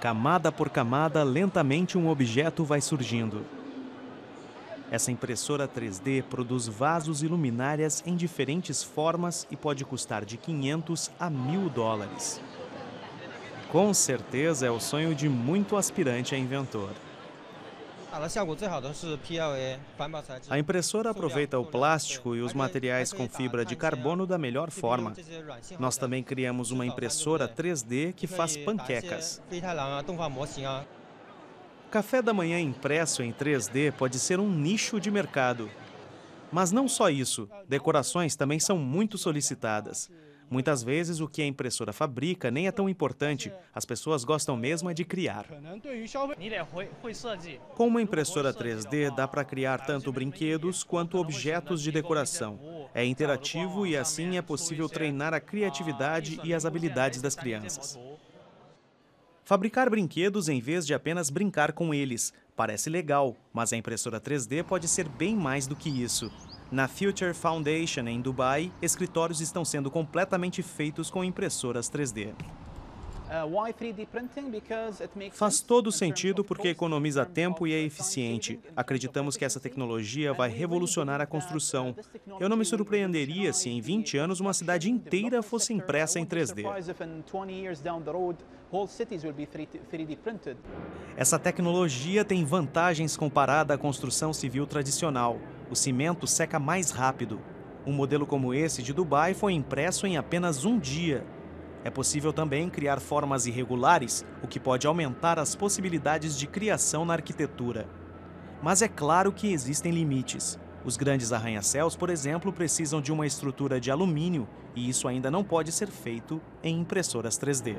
Camada por camada, lentamente um objeto vai surgindo. Essa impressora 3D produz vasos e luminárias em diferentes formas e pode custar de 500 a 1.000 dólares. Com certeza é o sonho de muito aspirante a inventor. A impressora aproveita o plástico e os materiais com fibra de carbono da melhor forma. Nós também criamos uma impressora 3D que faz panquecas. Café da manhã impresso em 3D pode ser um nicho de mercado. Mas não só isso, decorações também são muito solicitadas. Muitas vezes o que a impressora fabrica nem é tão importante, as pessoas gostam mesmo é de criar. Com uma impressora 3D dá para criar tanto brinquedos quanto objetos de decoração. É interativo e assim é possível treinar a criatividade e as habilidades das crianças. Fabricar brinquedos em vez de apenas brincar com eles. Parece legal, mas a impressora 3D pode ser bem mais do que isso. Na Future Foundation, em Dubai, escritórios estão sendo completamente feitos com impressoras 3D. Uh, Faz todo sentido porque economiza tempo e é eficiente. Acreditamos que essa tecnologia vai revolucionar a construção. Eu não me surpreenderia se em 20 anos uma cidade inteira fosse impressa em 3D. Essa tecnologia tem vantagens comparada à construção civil tradicional. O cimento seca mais rápido. Um modelo como esse de Dubai foi impresso em apenas um dia é possível também criar formas irregulares, o que pode aumentar as possibilidades de criação na arquitetura. Mas é claro que existem limites. Os grandes arranha-céus, por exemplo, precisam de uma estrutura de alumínio e isso ainda não pode ser feito em impressoras 3D.